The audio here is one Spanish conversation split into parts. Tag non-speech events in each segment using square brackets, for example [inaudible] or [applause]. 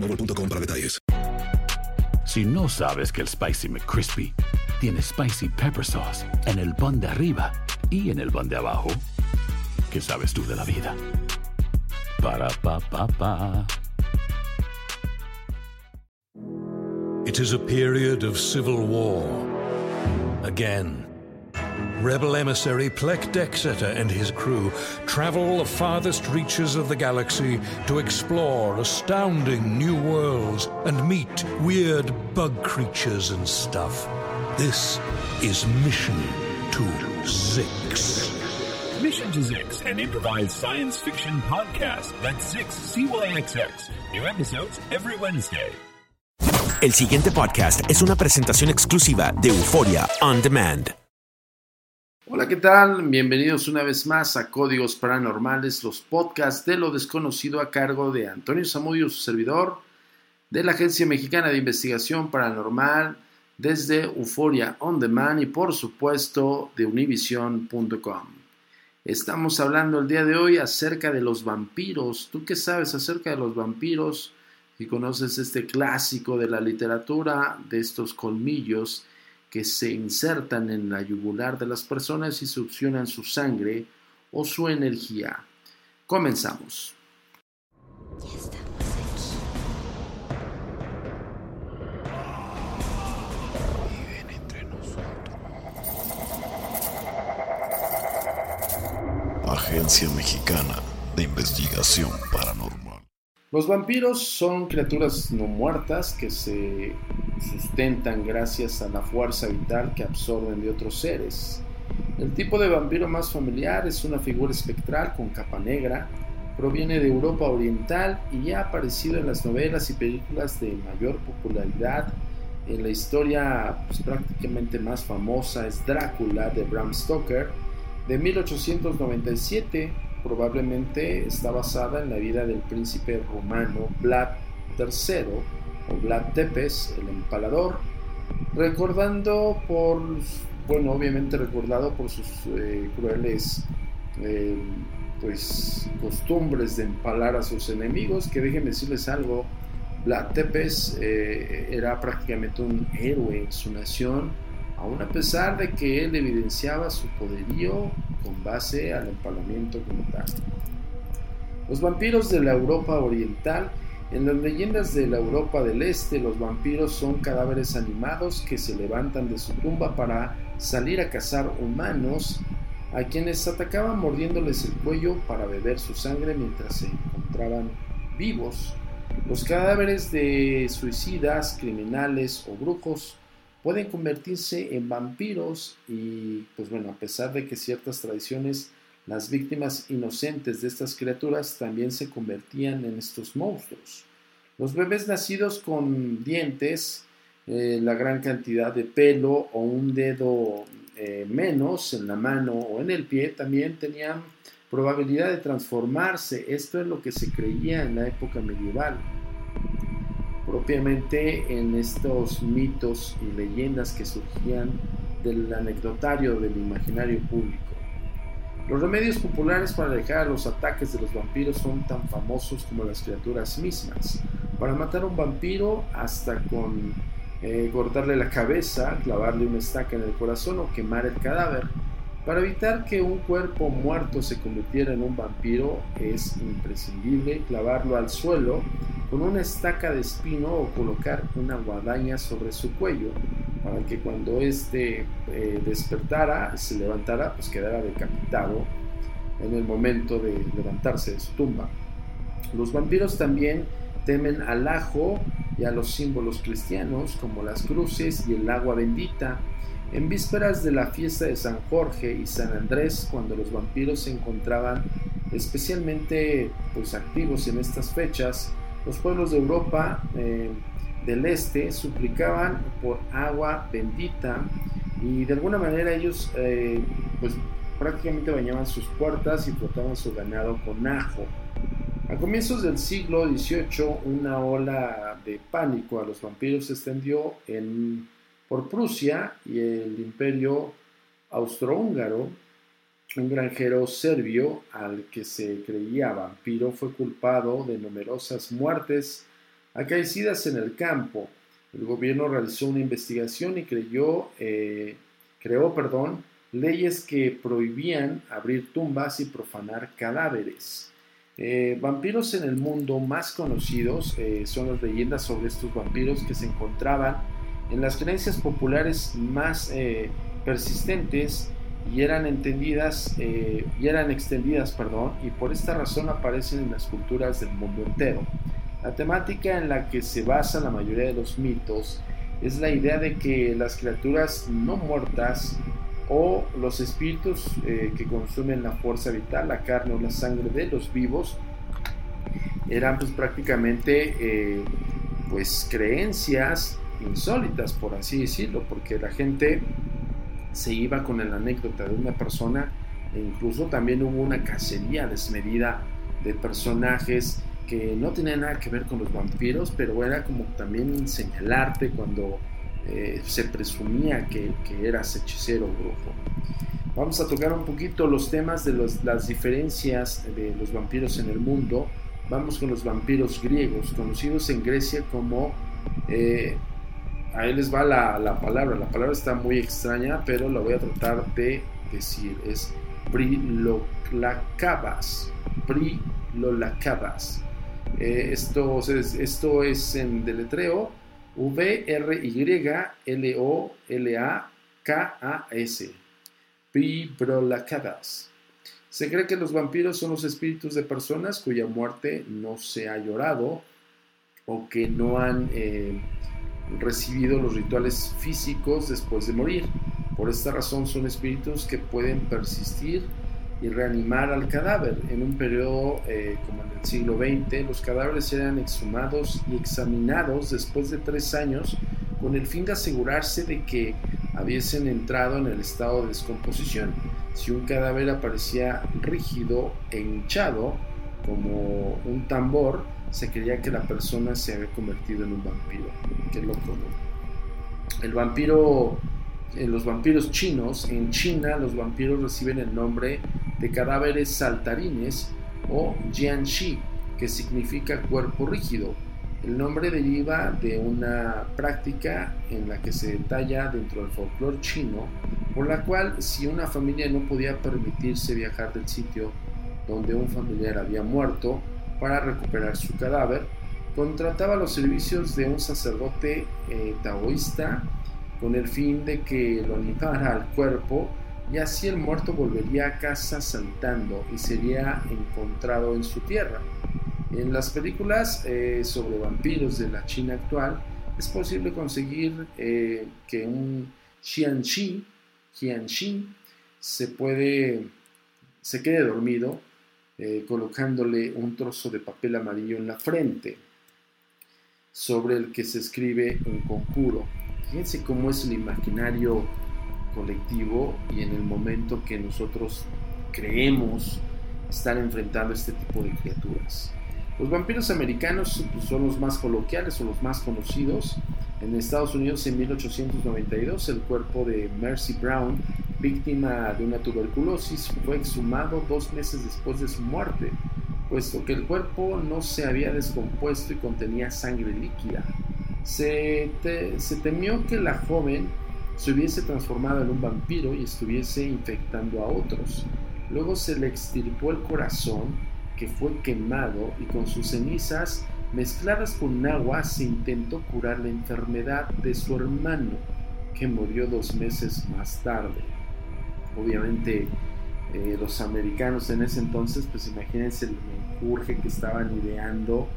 boostmobile.com para detalles. Si no sabes que el Spicy McCrispy tiene Spicy Pepper Sauce en el pan de arriba y en el pan de abajo, ¿qué sabes tú de la vida? Para, pa, pa, pa. It is a period of civil war. Again. Rebel emissary Plek Dexeter and his crew travel the farthest reaches of the galaxy to explore astounding new worlds and meet weird bug creatures and stuff. This is Mission to Zix. Mission to Zix, an improvised science fiction podcast. That's Zix, C-Y-X-X. New episodes every Wednesday. El siguiente podcast es una presentación exclusiva de Euforia On Demand. Hola, ¿qué tal? Bienvenidos una vez más a Códigos Paranormales, los podcasts de lo desconocido a cargo de Antonio Zamudio, su servidor, de la Agencia Mexicana de Investigación Paranormal, desde Euforia On Demand y por supuesto de univision.com. Estamos hablando el día de hoy acerca de los vampiros. ¿Tú qué sabes acerca de los vampiros? Y conoces este clásico de la literatura, de estos colmillos que se insertan en la yugular de las personas y succionan su sangre o su energía. Comenzamos. Agencia Mexicana de Investigación Paranormal. Los vampiros son criaturas no muertas que se sustentan gracias a la fuerza vital que absorben de otros seres. El tipo de vampiro más familiar es una figura espectral con capa negra, proviene de Europa Oriental y ha aparecido en las novelas y películas de mayor popularidad. En la historia pues, prácticamente más famosa es Drácula de Bram Stoker de 1897 probablemente está basada en la vida del príncipe romano Vlad III o Vlad Tepes, el empalador, recordando por, bueno, obviamente recordado por sus eh, crueles eh, pues, costumbres de empalar a sus enemigos, que déjenme decirles algo, Vlad Tepes eh, era prácticamente un héroe en su nación, aun a pesar de que él evidenciaba su poderío con base al empalamiento como tal. Los vampiros de la Europa Oriental en las leyendas de la Europa del Este, los vampiros son cadáveres animados que se levantan de su tumba para salir a cazar humanos, a quienes atacaban mordiéndoles el cuello para beber su sangre mientras se encontraban vivos. Los cadáveres de suicidas, criminales o brujos pueden convertirse en vampiros y pues bueno, a pesar de que ciertas tradiciones las víctimas inocentes de estas criaturas también se convertían en estos monstruos. Los bebés nacidos con dientes, eh, la gran cantidad de pelo o un dedo eh, menos en la mano o en el pie también tenían probabilidad de transformarse. Esto es lo que se creía en la época medieval. propiamente en estos mitos y leyendas que surgían del anecdotario del imaginario público. Los remedios populares para alejar los ataques de los vampiros son tan famosos como las criaturas mismas. Para matar a un vampiro, hasta con eh, cortarle la cabeza, clavarle una estaca en el corazón o quemar el cadáver. Para evitar que un cuerpo muerto se convirtiera en un vampiro, es imprescindible clavarlo al suelo con una estaca de espino o colocar una guadaña sobre su cuello para que cuando éste eh, despertara, se levantara, pues quedara decapitado en el momento de levantarse de su tumba. Los vampiros también temen al ajo y a los símbolos cristianos como las cruces y el agua bendita. En vísperas de la fiesta de San Jorge y San Andrés, cuando los vampiros se encontraban especialmente pues, activos en estas fechas, los pueblos de Europa eh, del este suplicaban por agua bendita y de alguna manera ellos eh, pues prácticamente bañaban sus puertas y frotaban su ganado con ajo. A comienzos del siglo XVIII una ola de pánico a los vampiros se extendió en, por Prusia y el imperio austrohúngaro. Un granjero serbio al que se creía vampiro fue culpado de numerosas muertes acaecidas en el campo. El gobierno realizó una investigación y creyó, eh, creó perdón, leyes que prohibían abrir tumbas y profanar cadáveres. Eh, vampiros en el mundo más conocidos eh, son las leyendas sobre estos vampiros que se encontraban en las creencias populares más persistentes y eran entendidas y eran extendidas, perdón, y por esta razón aparecen en las culturas del mundo entero. La temática en la que se basa la mayoría de los mitos es la idea de que las criaturas no muertas o los espíritus eh, que consumen la fuerza vital, la carne o la sangre de los vivos, eran pues prácticamente eh, pues creencias insólitas, por así decirlo, porque la gente se iba con la anécdota de una persona e incluso también hubo una cacería desmedida de personajes que no tenía nada que ver con los vampiros, pero era como también señalarte cuando eh, se presumía que, eras hechicero o brujo. Vamos a tocar un poquito los temas de las diferencias de los vampiros en el mundo. Vamos con los vampiros griegos, conocidos en Grecia como... Eh, ahí les va la, la, palabra, la palabra está muy extraña, pero la voy a tratar de decir. Es prilolacabas. Prilolacabas. Eh, esto, es, esto es en deletreo V-R-Y-L-O-L-A-K-A-S. Pibrolacadas. Se cree que los vampiros son los espíritus de personas cuya muerte no se ha llorado o que no han eh, recibido los rituales físicos después de morir. Por esta razón son espíritus que pueden persistir y reanimar al cadáver. En un periodo eh, como en el siglo XX, los cadáveres eran exhumados y examinados después de tres años con el fin de asegurarse de que hubiesen entrado en el estado de descomposición. Si un cadáver aparecía rígido e hinchado, como un tambor, se creía que la persona se había convertido en un vampiro. Qué loco, El vampiro los vampiros chinos, en China los vampiros reciben el nombre de cadáveres saltarines o jianxi, que significa cuerpo rígido. El nombre deriva de una práctica en la que se detalla dentro del folclore chino, por la cual si una familia no podía permitirse viajar del sitio donde un familiar había muerto para recuperar su cadáver, contrataba los servicios de un sacerdote eh, taoísta con el fin de que lo animara al cuerpo y así el muerto volvería a casa saltando y sería encontrado en su tierra. En las películas eh, sobre vampiros de la China actual es posible conseguir eh, que un Xianxi, Xianxi se puede se quede dormido eh, colocándole un trozo de papel amarillo en la frente sobre el que se escribe un conjuro Fíjense cómo es el imaginario colectivo y en el momento que nosotros creemos estar enfrentando este tipo de criaturas. Los vampiros americanos pues, son los más coloquiales o los más conocidos. En Estados Unidos en 1892 el cuerpo de Mercy Brown, víctima de una tuberculosis, fue exhumado dos meses después de su muerte, puesto que el cuerpo no se había descompuesto y contenía sangre líquida. Se, temió que la joven se hubiese transformado en un vampiro y estuviese infectando a otros. Luego se le extirpó el corazón, que fue quemado, y con sus cenizas mezcladas con agua se intentó curar la enfermedad de su hermano, que murió dos meses más tarde. Obviamente eh, los americanos en ese entonces, pues imagínense el menjurje que estaban ideando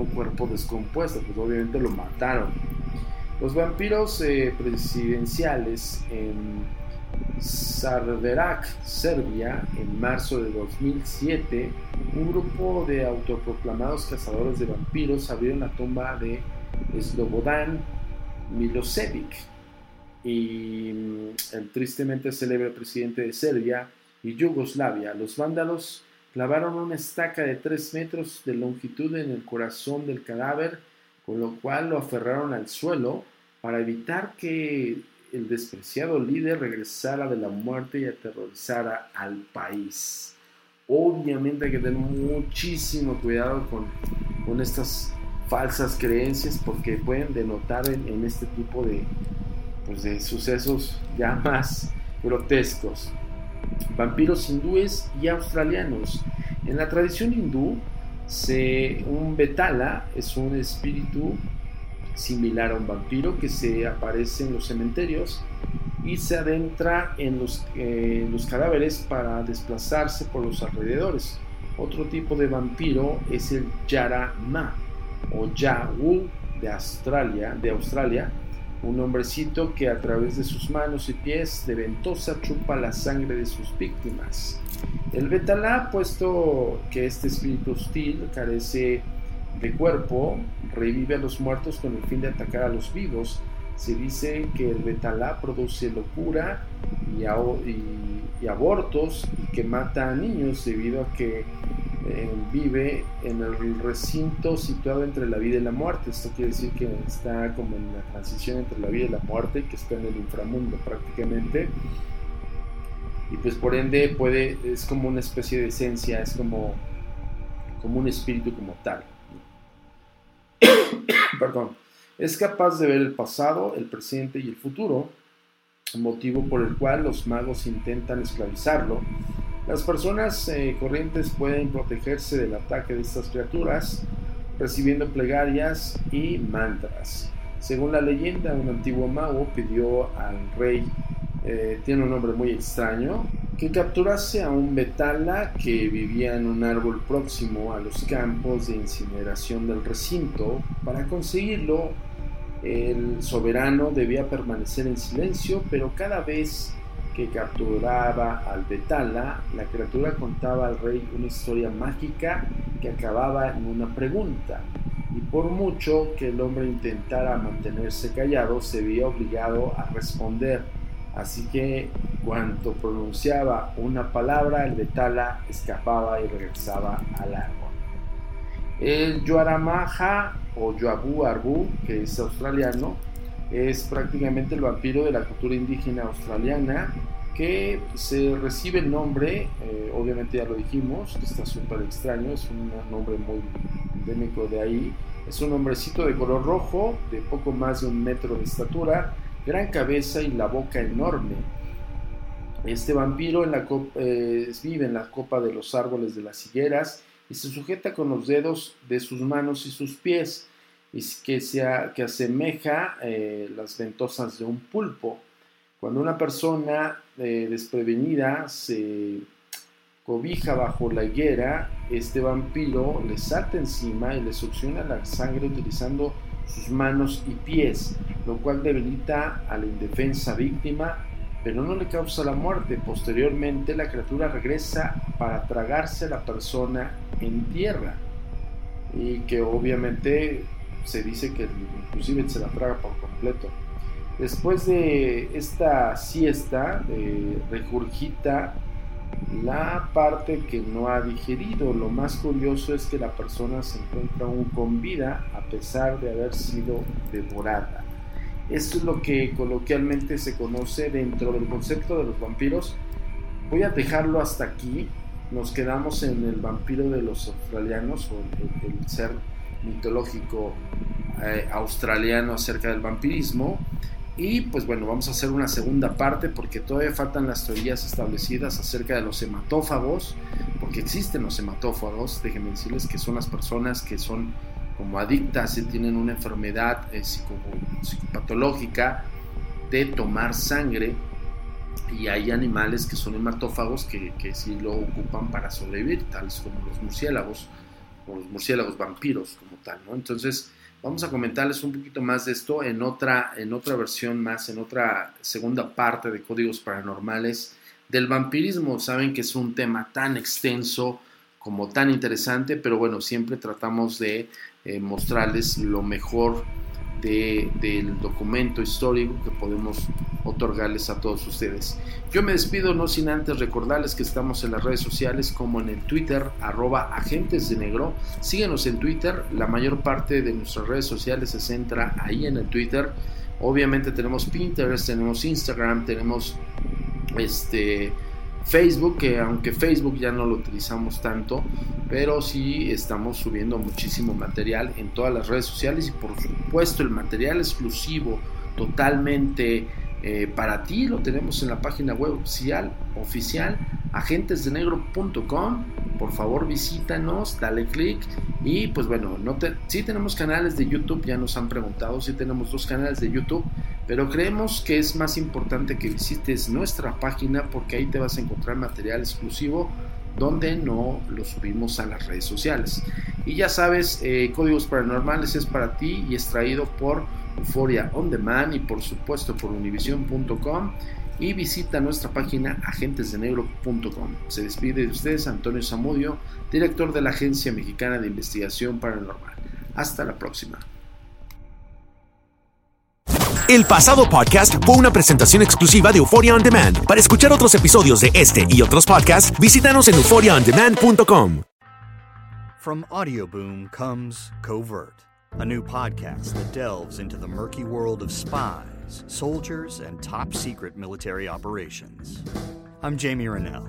un cuerpo descompuesto, pues obviamente lo mataron. Los vampiros eh, presidenciales en Sarverac, Serbia, en marzo de 2007, un grupo de autoproclamados cazadores de vampiros abrieron la tumba de Slobodan Milosevic y mm, el tristemente célebre presidente de Serbia y Yugoslavia. Los vándalos clavaron una estaca de 3 metros de longitud en el corazón del cadáver, con lo cual lo aferraron al suelo para evitar que el despreciado líder regresara de la muerte y aterrorizara al país. Obviamente hay que tener muchísimo cuidado con, con estas falsas creencias porque pueden denotar en, este tipo de, pues de sucesos ya más grotescos. Vampiros hindúes y australianos. En la tradición hindú, se, un betala es un espíritu similar a un vampiro que se aparece en los cementerios y se adentra en los, los cadáveres para desplazarse por los alrededores. Otro tipo de vampiro es el Yarama o Yawu de Australia, de Australia, un hombrecito que a través de sus manos y pies de ventosa chupa la sangre de sus víctimas. El Betalá, puesto que este espíritu hostil carece de cuerpo revive a los muertos con el fin de atacar a los vivos. Se dice que el betalá produce locura y, abortos y que mata a niños debido a que eh, vive en el recinto situado entre la vida y la muerte. Esto quiere decir que está como en la transición entre la vida y la muerte, que está en el inframundo prácticamente. Y pues por ende puede, es como una especie de esencia, es como, como un espíritu como tal. [coughs] perdón, es capaz de ver el pasado, el presente y el futuro, motivo por el cual los magos intentan esclavizarlo. Las personas eh, corrientes pueden protegerse del ataque de estas criaturas recibiendo plegarias y mantras. Según la leyenda, un antiguo mago pidió al rey, eh, tiene un nombre muy extraño, que capturase a un betala que vivía en un árbol próximo a los campos de incineración del recinto. Para conseguirlo, el soberano debía permanecer en silencio, pero cada vez que capturaba al betala, la criatura contaba al rey una historia mágica que acababa en una pregunta. Y por mucho que el hombre intentara mantenerse callado, se veía obligado a responder Así que cuando pronunciaba una palabra, el betala escapaba y regresaba al árbol. El Yuaramaja o Yuabu Arbu, que es australiano, es prácticamente el vampiro de la cultura indígena australiana que se recibe el nombre, eh, obviamente ya lo dijimos, que está súper extraño, es un nombre muy endémico de ahí. Es un hombrecito de color rojo, de poco más de un metro de estatura, gran cabeza y la boca enorme. Este vampiro eh, vive en la copa de los árboles de las higueras y se sujeta con los dedos de sus manos y sus pies, y que, sea, que asemeja eh, las ventosas de un pulpo. Cuando una persona eh, desprevenida se cobija bajo la higuera, este vampiro le salta encima y le succiona la sangre utilizando sus manos y pies, lo cual debilita a la indefensa víctima, pero no le causa la muerte. Posteriormente la criatura regresa para tragarse a la persona en tierra y que obviamente se dice que inclusive se la traga por completo. Después de esta siesta, de regurgita la parte que no ha digerido. Lo más curioso es que la persona se encuentra aún con vida a pesar de haber sido devorada. Esto es lo que coloquialmente se conoce dentro del concepto de los vampiros. Voy a dejarlo hasta aquí. Nos quedamos en el vampiro de los australianos o el, ser mitológico eh, australiano acerca del vampirismo. Y pues bueno, vamos a hacer una segunda parte porque todavía faltan las teorías establecidas acerca de los hematófagos, porque existen los hematófagos, déjenme decirles que son las personas que son como adictas y tienen una enfermedad eh, psicopatológica de tomar sangre y hay animales que son hematófagos que, que sí lo ocupan para sobrevivir, tales como los murciélagos o los murciélagos vampiros como Entonces, Vamos a comentarles un poquito más de esto en otra, en otra versión más, en otra segunda parte de Códigos Paranormales del vampirismo. Saben que es un tema tan extenso como tan interesante, pero bueno, siempre tratamos de eh, mostrarles lo mejor del documento histórico que podemos otorgarles a todos ustedes. Yo me despido no sin antes recordarles que estamos en las redes sociales como en el Twitter arroba agentes de negro. Síguenos en Twitter, la mayor parte de nuestras redes sociales se centra ahí en el Twitter. Obviamente tenemos Pinterest, tenemos Instagram, tenemos este Facebook, que aunque Facebook ya no lo utilizamos tanto, pero sí estamos subiendo muchísimo material en todas las redes sociales y por supuesto el material exclusivo totalmente eh, para ti lo tenemos en la página web oficial, agentesdenegro.com. Por favor visítanos, dale click y pues bueno, no te, tenemos canales de YouTube, ya nos han preguntado, si tenemos dos canales de YouTube, pero creemos que es más importante que visites nuestra página porque ahí te vas a encontrar material exclusivo donde no lo subimos a las redes sociales. Y ya sabes, eh, Códigos Paranormales es para ti y es traído por Euphoria On Demand y por supuesto por univision.com y visita nuestra página agentesdenegro.com. Se despide de ustedes Antonio Zamudio, director de la Agencia Mexicana de Investigación Paranormal. Hasta la próxima. El pasado podcast fue una presentación exclusiva de Euphoria On Demand. Para escuchar otros episodios de este y otros podcasts, visítanos en euphoriaondemand.com. From Audioboom comes Covert, a new podcast that delves into the murky world of spies, soldiers, and top secret military operations. I'm Jamie Rennell,